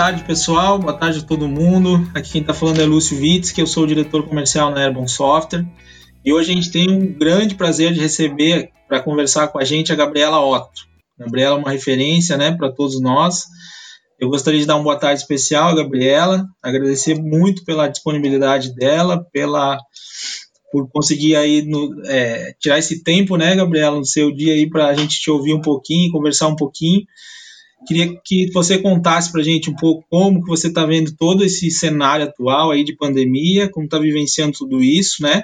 tarde, pessoal. Boa tarde a todo mundo. Aqui quem está falando é Lúcio Vitz, que eu sou o diretor comercial na Airborne Software. E hoje a gente tem um grande prazer de receber para conversar com a gente a Gabriela Otto. A Gabriela é uma referência né, para todos nós. Eu gostaria de dar uma boa tarde especial à Gabriela, agradecer muito pela disponibilidade dela, pela por conseguir aí no, é, tirar esse tempo, né, Gabriela, no seu dia aí para a gente te ouvir um pouquinho, conversar um pouquinho. Queria que você contasse para a gente um pouco como que você está vendo todo esse cenário atual aí de pandemia, como está vivenciando tudo isso, né?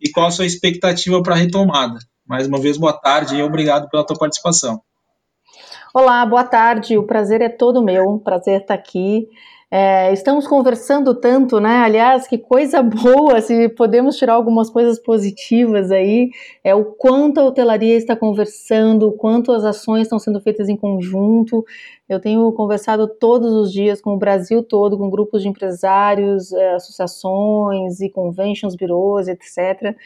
E qual a sua expectativa para a retomada. Mais uma vez, boa tarde e obrigado pela tua participação. Olá, boa tarde. O prazer é todo meu. Um prazer estar aqui. É, estamos conversando tanto, né? Aliás, que coisa boa, se podemos tirar algumas coisas positivas aí, é o quanto a hotelaria está conversando, o quanto as ações estão sendo feitas em conjunto. Eu tenho conversado todos os dias com o Brasil todo, com grupos de empresários, é, associações e conventions, birôs, etc.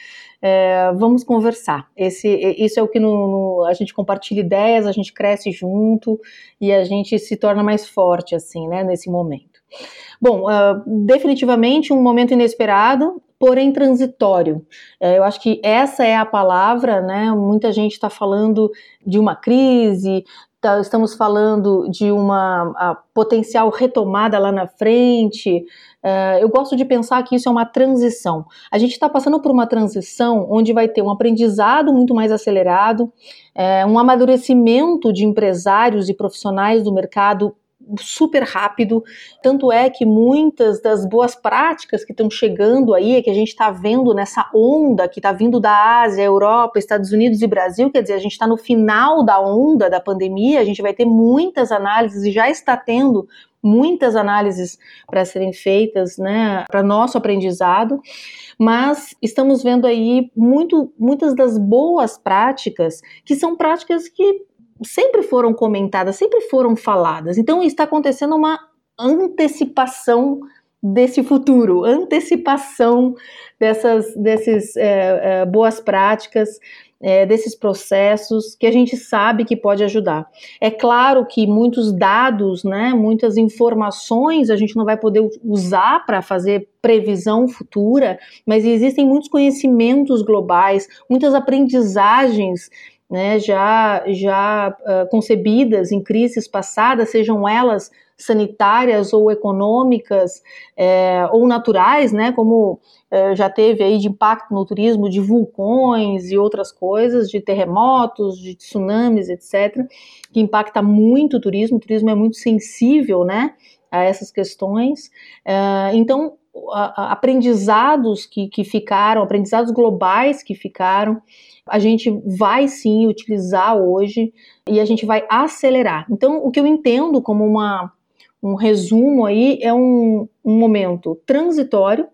É, vamos conversar. Esse, isso é o que no, no, a gente compartilha ideias, a gente cresce junto e a gente se torna mais forte, assim, né, nesse momento. Bom, uh, definitivamente um momento inesperado, porém transitório. Uh, eu acho que essa é a palavra, né? Muita gente está falando de uma crise, tá, estamos falando de uma potencial retomada lá na frente. Uh, eu gosto de pensar que isso é uma transição. A gente está passando por uma transição onde vai ter um aprendizado muito mais acelerado, é, um amadurecimento de empresários e profissionais do mercado super rápido. Tanto é que muitas das boas práticas que estão chegando aí, que a gente está vendo nessa onda que está vindo da Ásia, Europa, Estados Unidos e Brasil, quer dizer, a gente está no final da onda da pandemia, a gente vai ter muitas análises e já está tendo muitas análises para serem feitas, né, para nosso aprendizado, mas estamos vendo aí muito, muitas das boas práticas, que são práticas que sempre foram comentadas, sempre foram faladas. Então está acontecendo uma antecipação desse futuro, antecipação dessas desses, é, é, boas práticas, é, desses processos que a gente sabe que pode ajudar. É claro que muitos dados, né, muitas informações a gente não vai poder usar para fazer previsão futura, mas existem muitos conhecimentos globais, muitas aprendizagens né, já, já uh, concebidas em crises passadas, sejam elas sanitárias ou econômicas é, ou naturais, né, como é, já teve aí de impacto no turismo de vulcões e outras coisas, de terremotos, de tsunamis, etc., que impacta muito o turismo. O turismo é muito sensível, né, a essas questões. É, então, aprendizados que, que ficaram, aprendizados globais que ficaram, a gente vai sim utilizar hoje e a gente vai acelerar. Então, o que eu entendo como uma, um resumo aí é um, um momento transitório.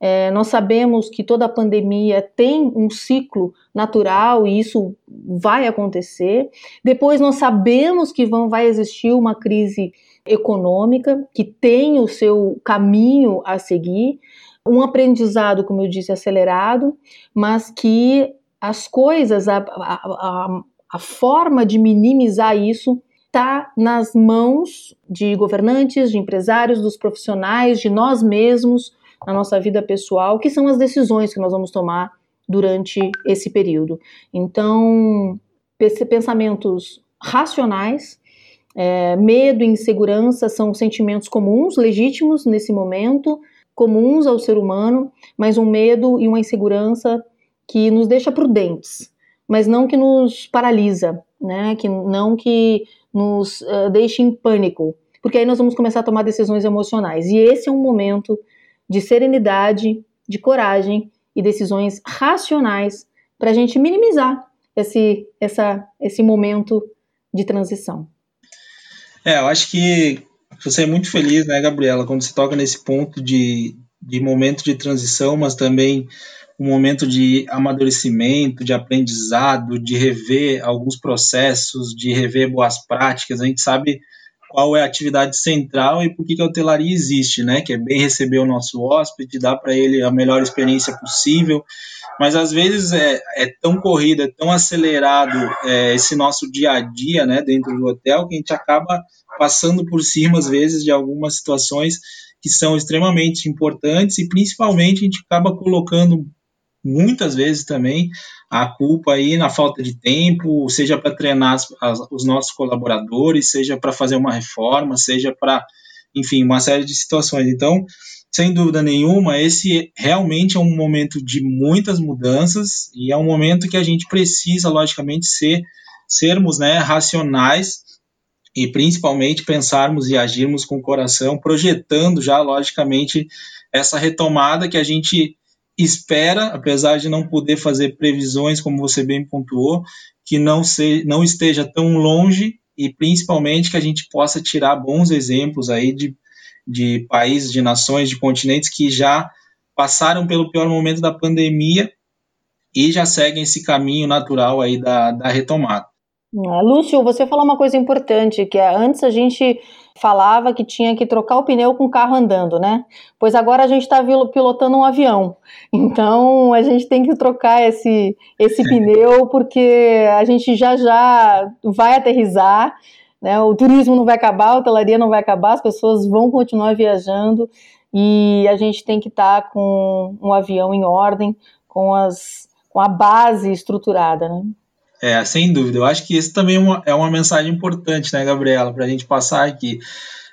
É, nós sabemos que toda pandemia tem um ciclo natural e isso vai acontecer. Depois, nós sabemos que vão, vai existir uma crise econômica que tem o seu caminho a seguir, um aprendizado, como eu disse, acelerado, mas que as coisas, a, a, a, a forma de minimizar isso está nas mãos de governantes, de empresários, dos profissionais, de nós mesmos, na nossa vida pessoal, que são as decisões que nós vamos tomar durante esse período. Então, pensamentos racionais, é, medo e insegurança são sentimentos comuns, legítimos nesse momento, comuns ao ser humano, mas um medo e uma insegurança que nos deixa prudentes, mas não que nos paralisa, né? Que não que nos uh, deixe em pânico, porque aí nós vamos começar a tomar decisões emocionais. E esse é um momento de serenidade, de coragem e decisões racionais para a gente minimizar esse, essa, esse momento de transição. É, eu acho que você é muito feliz, né, Gabriela, quando você toca nesse ponto de, de momento de transição, mas também um momento de amadurecimento, de aprendizado, de rever alguns processos, de rever boas práticas. A gente sabe qual é a atividade central e por que, que a hotelaria existe, né? Que é bem receber o nosso hóspede, dar para ele a melhor experiência possível. Mas às vezes é, é tão corrido, é tão acelerado é, esse nosso dia a dia, né, dentro do hotel, que a gente acaba passando por cima, às vezes, de algumas situações que são extremamente importantes e principalmente a gente acaba colocando muitas vezes também a culpa aí na falta de tempo, seja para treinar as, as, os nossos colaboradores, seja para fazer uma reforma, seja para, enfim, uma série de situações. Então, sem dúvida nenhuma, esse realmente é um momento de muitas mudanças e é um momento que a gente precisa, logicamente, ser sermos né, racionais e principalmente pensarmos e agirmos com o coração, projetando já, logicamente, essa retomada que a gente espera, apesar de não poder fazer previsões, como você bem pontuou, que não, se, não esteja tão longe e principalmente que a gente possa tirar bons exemplos aí de, de países, de nações, de continentes que já passaram pelo pior momento da pandemia e já seguem esse caminho natural aí da, da retomada. É, Lúcio, você falou uma coisa importante, que é, antes a gente falava que tinha que trocar o pneu com o carro andando, né? Pois agora a gente está pilotando um avião. Então a gente tem que trocar esse, esse pneu porque a gente já já vai aterrizar, né? O turismo não vai acabar, a hotelaria não vai acabar, as pessoas vão continuar viajando e a gente tem que estar tá com um avião em ordem, com, as, com a base estruturada, né? É, sem dúvida. Eu acho que isso também é uma, é uma mensagem importante, né, Gabriela, para a gente passar aqui.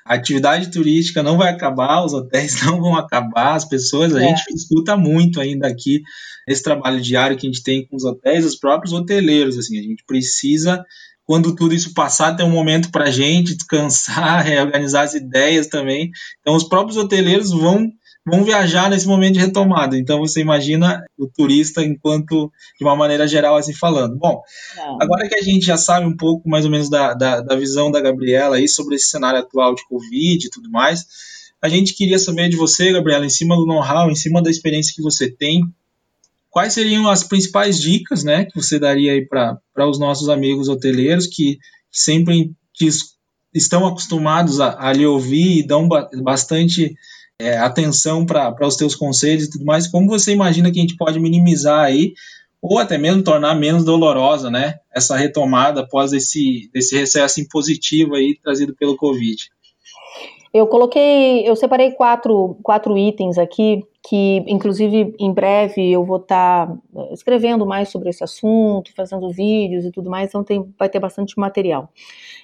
A atividade turística não vai acabar, os hotéis não vão acabar, as pessoas, a é. gente escuta muito ainda aqui esse trabalho diário que a gente tem com os hotéis, os próprios hoteleiros, assim, a gente precisa, quando tudo isso passar, ter um momento para a gente descansar, reorganizar as ideias também. Então, os próprios hoteleiros vão vão viajar nesse momento de retomada. Então você imagina o turista enquanto de uma maneira geral assim falando. Bom, Não. agora que a gente já sabe um pouco mais ou menos da, da, da, visão da Gabriela aí sobre esse cenário atual de Covid e tudo mais, a gente queria saber de você, Gabriela, em cima do know-how, em cima da experiência que você tem, quais seriam as principais dicas, né, que você daria aí para os nossos amigos hoteleiros que, que sempre estão acostumados a, a lhe ouvir e dão bastante é, atenção para os teus conselhos e tudo mais, como você imagina que a gente pode minimizar aí, ou até mesmo tornar menos dolorosa, né, essa retomada após esse, esse recesso impositivo aí trazido pelo Covid? Eu coloquei, eu separei quatro, quatro itens aqui, que inclusive em breve eu vou estar tá escrevendo mais sobre esse assunto, fazendo vídeos e tudo mais, então tem, vai ter bastante material.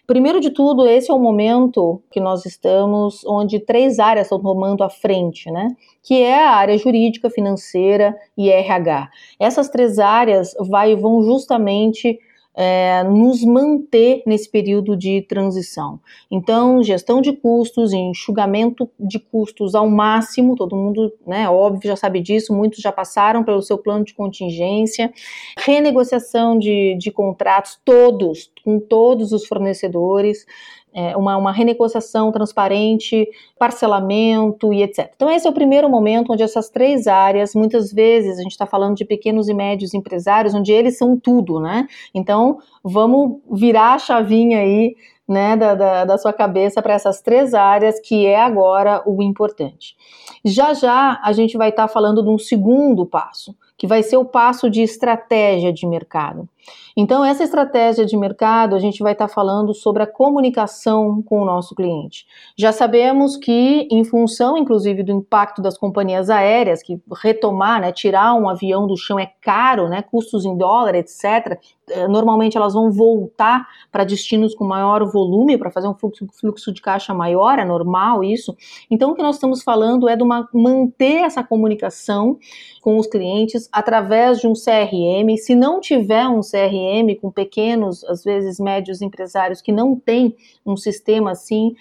Primeiro de tudo, esse é o momento que nós estamos, onde três áreas estão tomando a frente, né? Que é a área jurídica, financeira e RH. Essas três áreas vai, vão justamente é, nos manter nesse período de transição. Então, gestão de custos, enxugamento de custos ao máximo, todo mundo, né, óbvio, já sabe disso, muitos já passaram pelo seu plano de contingência, renegociação de, de contratos, todos, com todos os fornecedores, é, uma, uma renegociação transparente, parcelamento e etc. Então, esse é o primeiro momento onde essas três áreas, muitas vezes a gente está falando de pequenos e médios empresários, onde eles são tudo, né? Então, vamos virar a chavinha aí né, da, da, da, sua cabeça para essas três áreas, que é agora o importante. Já já a gente vai estar tá falando de um segundo passo, que vai ser o passo de estratégia de mercado. Então, essa estratégia de mercado, a gente vai estar tá falando sobre a comunicação com o nosso cliente. Já sabemos que, em função, inclusive, do impacto das companhias aéreas, que retomar, né, tirar um avião do chão é caro, né, custos em dólar, etc., eh, normalmente elas vão voltar para destinos com maior volume, para fazer um fluxo, fluxo de caixa maior, é normal isso. Então, o que nós estamos falando é de uma, manter essa comunicação com os clientes através de um CRM. Se não tiver um CRM com pequenos, às vezes médios empresários que não têm um sistema assim,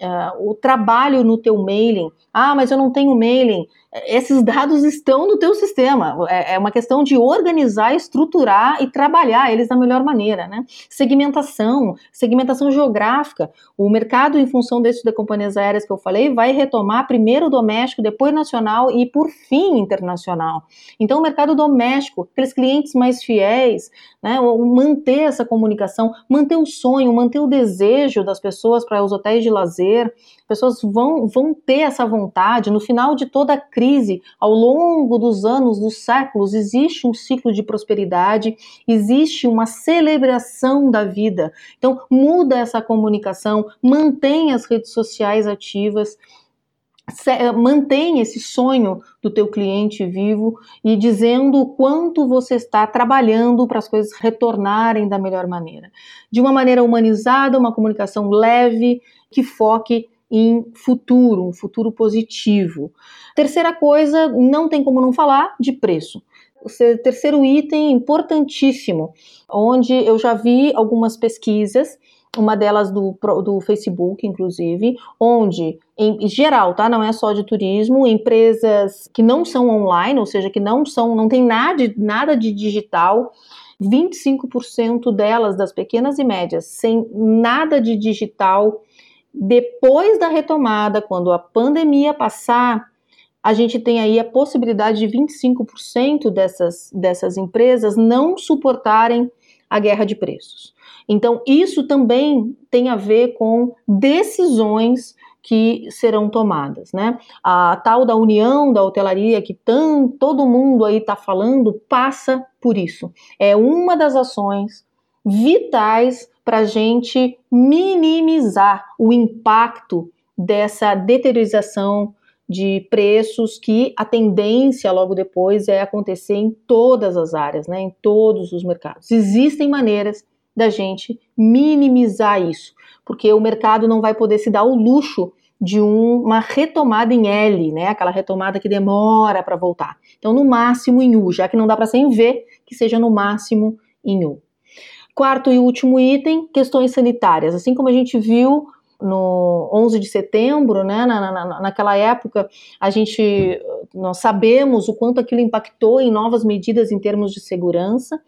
uh, o trabalho no teu mailing. Ah, mas eu não tenho mailing. Esses dados estão no teu sistema. É, é uma questão de organizar, estruturar e trabalhar eles da melhor maneira, né? Segmentação, segmentação geográfica. O mercado, em função desses de companhias aéreas que eu falei, vai retomar primeiro doméstico, depois nacional e por fim internacional. Então, o mercado doméstico, aqueles clientes mais fiéis, né? Manter essa comunicação, manter o sonho, manter o desejo das pessoas para os hotéis de lazer, pessoas vão, vão ter essa vontade. No final de toda a crise, ao longo dos anos, dos séculos, existe um ciclo de prosperidade, existe uma celebração da vida. Então, muda essa comunicação, mantém as redes sociais ativas mantém esse sonho do teu cliente vivo e dizendo o quanto você está trabalhando para as coisas retornarem da melhor maneira. De uma maneira humanizada, uma comunicação leve, que foque em futuro, um futuro positivo. Terceira coisa, não tem como não falar de preço. O terceiro item importantíssimo, onde eu já vi algumas pesquisas, uma delas do, do Facebook, inclusive, onde, em geral, tá? Não é só de turismo, empresas que não são online, ou seja, que não são, não tem nada, nada de digital, 25% delas, das pequenas e médias, sem nada de digital, depois da retomada, quando a pandemia passar, a gente tem aí a possibilidade de 25% dessas, dessas empresas não suportarem a guerra de preços. Então, isso também tem a ver com decisões que serão tomadas, né? A tal da união da hotelaria que tão, todo mundo aí está falando passa por isso. É uma das ações vitais para a gente minimizar o impacto dessa deteriorização de preços que a tendência logo depois é acontecer em todas as áreas, né, em todos os mercados. Existem maneiras da gente minimizar isso, porque o mercado não vai poder se dar o luxo de um, uma retomada em L, né, aquela retomada que demora para voltar. Então, no máximo em U, já que não dá para ser em V, que seja no máximo em U. Quarto e último item, questões sanitárias. Assim como a gente viu no 11 de setembro, né, na, na, naquela época, a gente, nós sabemos o quanto aquilo impactou em novas medidas em termos de segurança.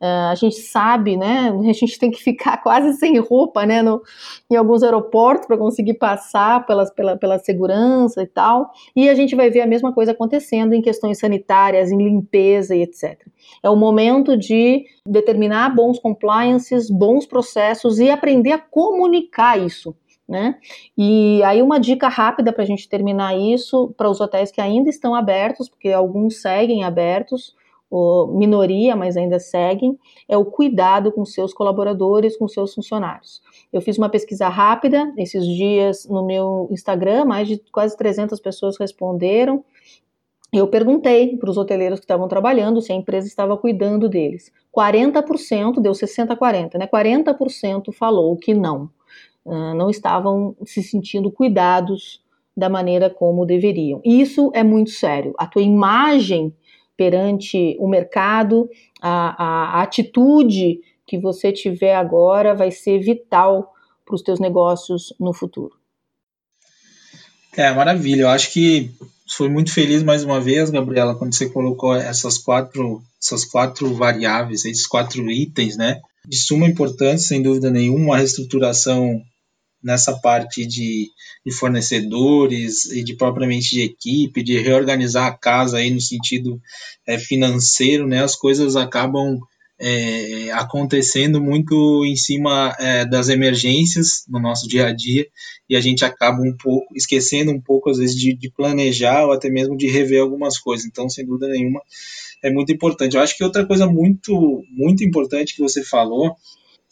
Uh, a gente sabe, né, a gente tem que ficar quase sem roupa, né, no, em alguns aeroportos para conseguir passar pelas, pela, pela segurança e tal. E a gente vai ver a mesma coisa acontecendo em questões sanitárias, em limpeza e etc. É o momento de determinar bons compliances, bons processos e aprender a comunicar isso né? E aí uma dica rápida para a gente terminar isso para os hotéis que ainda estão abertos, porque alguns seguem abertos, minoria, mas ainda seguem, é o cuidado com seus colaboradores, com seus funcionários. Eu fiz uma pesquisa rápida esses dias no meu Instagram, mais de quase 300 pessoas responderam. Eu perguntei para os hoteleiros que estavam trabalhando se a empresa estava cuidando deles. 40%, deu 60 40, né? 40% falou que não uh, não estavam se sentindo cuidados da maneira como deveriam. Isso é muito sério. A tua imagem perante o mercado, a, a, a atitude que você tiver agora vai ser vital para os teus negócios no futuro. É, maravilha. Eu acho que foi muito feliz mais uma vez, Gabriela, quando você colocou essas quatro, essas quatro variáveis, esses quatro itens, né? De suma importância, sem dúvida nenhuma, a reestruturação nessa parte de, de, fornecedores e de propriamente de equipe, de reorganizar a casa aí no sentido é, financeiro, né, as coisas acabam é, acontecendo muito em cima é, das emergências no nosso dia a dia e a gente acaba um pouco esquecendo um pouco às vezes de, de planejar ou até mesmo de rever algumas coisas. Então, sem dúvida nenhuma, é muito importante. Eu acho que outra coisa muito muito importante que você falou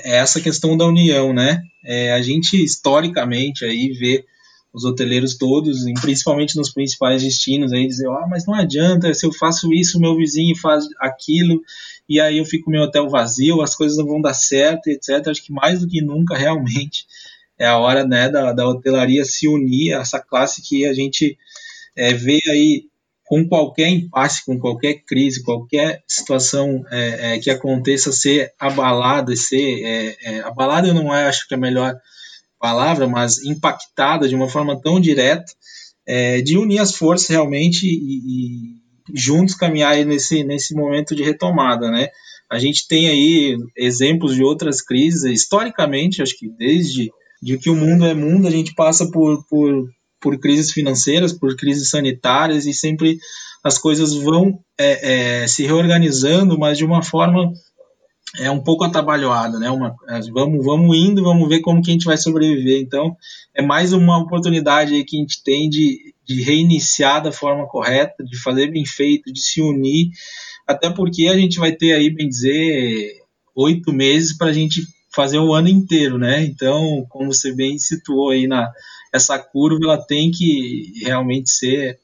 é essa questão da união, né? É, a gente historicamente aí vê os hoteleiros todos, principalmente nos principais destinos, aí dizer, ah, mas não adianta, se eu faço isso, meu vizinho faz aquilo, e aí eu fico meu hotel vazio, as coisas não vão dar certo, etc. Acho que mais do que nunca, realmente, é a hora né, da, da hotelaria se unir, essa classe que a gente é, vê aí com qualquer impasse, com qualquer crise, qualquer situação é, é, que aconteça, ser abalada, ser é, é abalada eu não acho que é a melhor palavra, mas impactada de uma forma tão direta, é, de unir as forças realmente e, e juntos caminhar nesse, nesse momento de retomada, né? A gente tem aí exemplos de outras crises, historicamente, acho que desde de que o mundo é mundo, a gente passa por, por, por crises financeiras, por crises sanitárias e sempre as coisas vão é, é, se reorganizando, mas de uma forma é um pouco atabalhoada, né? Uma, vamos, vamos indo, vamos ver como que a gente vai sobreviver. Então, é mais uma oportunidade aí que a gente tem de, de reiniciar da forma correta, de fazer bem feito, de se unir, até porque a gente vai ter aí, bem dizer, oito meses para a gente fazer o ano inteiro, né? Então, como você bem situou aí na essa curva, ela tem que realmente ser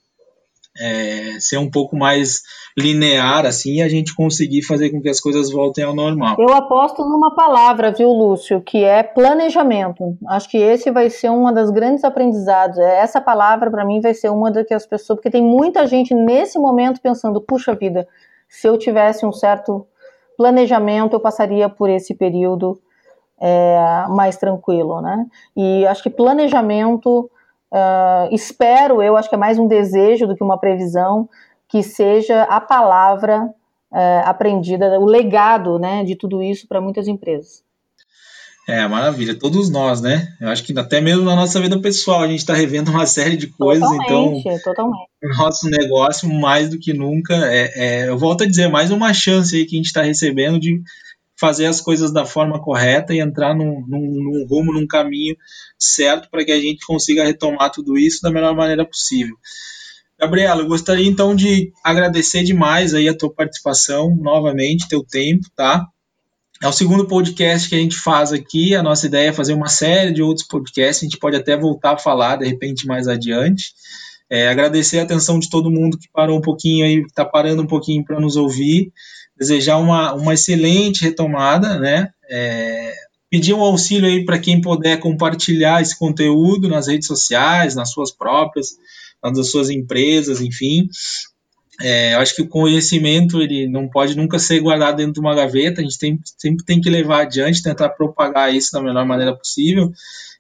é, ser um pouco mais linear assim e a gente conseguir fazer com que as coisas voltem ao normal. Eu aposto numa palavra, viu, Lúcio, que é planejamento. Acho que esse vai ser uma das grandes aprendizados. É, essa palavra para mim vai ser uma das que as pessoas, porque tem muita gente nesse momento pensando, puxa vida, se eu tivesse um certo planejamento, eu passaria por esse período é, mais tranquilo, né? E acho que planejamento, uh, espero, eu acho que é mais um desejo do que uma previsão, que seja a palavra uh, aprendida, o legado, né, de tudo isso para muitas empresas. É, maravilha, todos nós, né? Eu acho que até mesmo na nossa vida pessoal a gente está revendo uma série de coisas, totalmente, então totalmente. o nosso negócio mais do que nunca é, é, eu volto a dizer, mais uma chance aí que a gente está recebendo de fazer as coisas da forma correta e entrar num, num, num rumo, num caminho certo para que a gente consiga retomar tudo isso da melhor maneira possível. Gabriela, eu gostaria então de agradecer demais aí a tua participação, novamente, teu tempo, tá? É o segundo podcast que a gente faz aqui. A nossa ideia é fazer uma série de outros podcasts. A gente pode até voltar a falar de repente mais adiante. É, agradecer a atenção de todo mundo que parou um pouquinho aí, está parando um pouquinho para nos ouvir desejar uma, uma excelente retomada, né? É, pedir um auxílio aí para quem puder compartilhar esse conteúdo nas redes sociais, nas suas próprias, nas suas empresas, enfim. É, eu acho que o conhecimento ele não pode nunca ser guardado dentro de uma gaveta, a gente tem, sempre tem que levar adiante, tentar propagar isso da melhor maneira possível.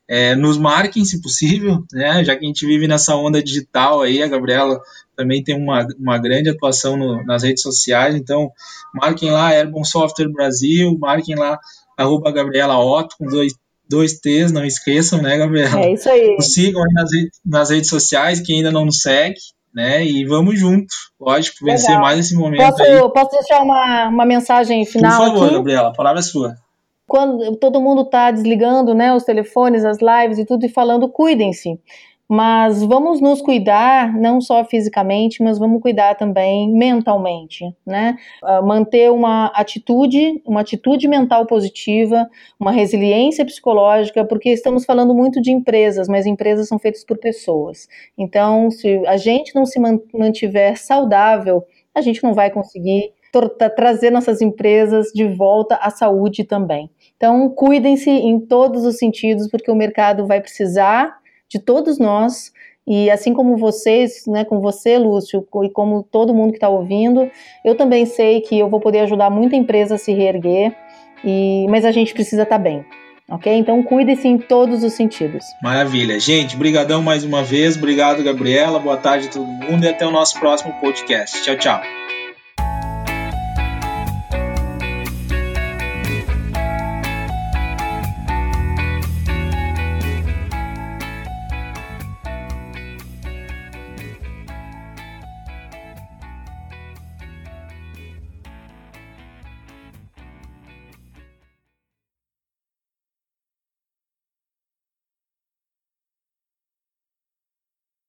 É, nos marquem, se possível, né? já que a gente vive nessa onda digital aí, a Gabriela também tem uma, uma grande atuação no, nas redes sociais, então marquem lá Airborne Software Brasil, marquem lá arroba Gabriela Otto, com dois, dois T's, não esqueçam, né, Gabriela? É isso aí. Nos sigam aí nas, nas redes sociais, quem ainda não nos segue, né, e vamos junto, lógico, vencer Legal. mais esse momento posso, aí. Posso deixar uma, uma mensagem final Por favor, aqui? Gabriela, a palavra é sua quando todo mundo está desligando né, os telefones, as lives e tudo e falando, cuidem-se. Mas vamos nos cuidar, não só fisicamente, mas vamos cuidar também mentalmente, né? Uh, manter uma atitude, uma atitude mental positiva, uma resiliência psicológica, porque estamos falando muito de empresas, mas empresas são feitas por pessoas. Então, se a gente não se mantiver saudável, a gente não vai conseguir trazer nossas empresas de volta à saúde também. Então, cuidem-se em todos os sentidos, porque o mercado vai precisar de todos nós. E assim como vocês, né, com você, Lúcio, e como todo mundo que está ouvindo, eu também sei que eu vou poder ajudar muita empresa a se reerguer, e, mas a gente precisa estar tá bem. Ok? Então cuide-se em todos os sentidos. Maravilha. Gente, brigadão mais uma vez. Obrigado, Gabriela. Boa tarde a todo mundo e até o nosso próximo podcast. Tchau, tchau.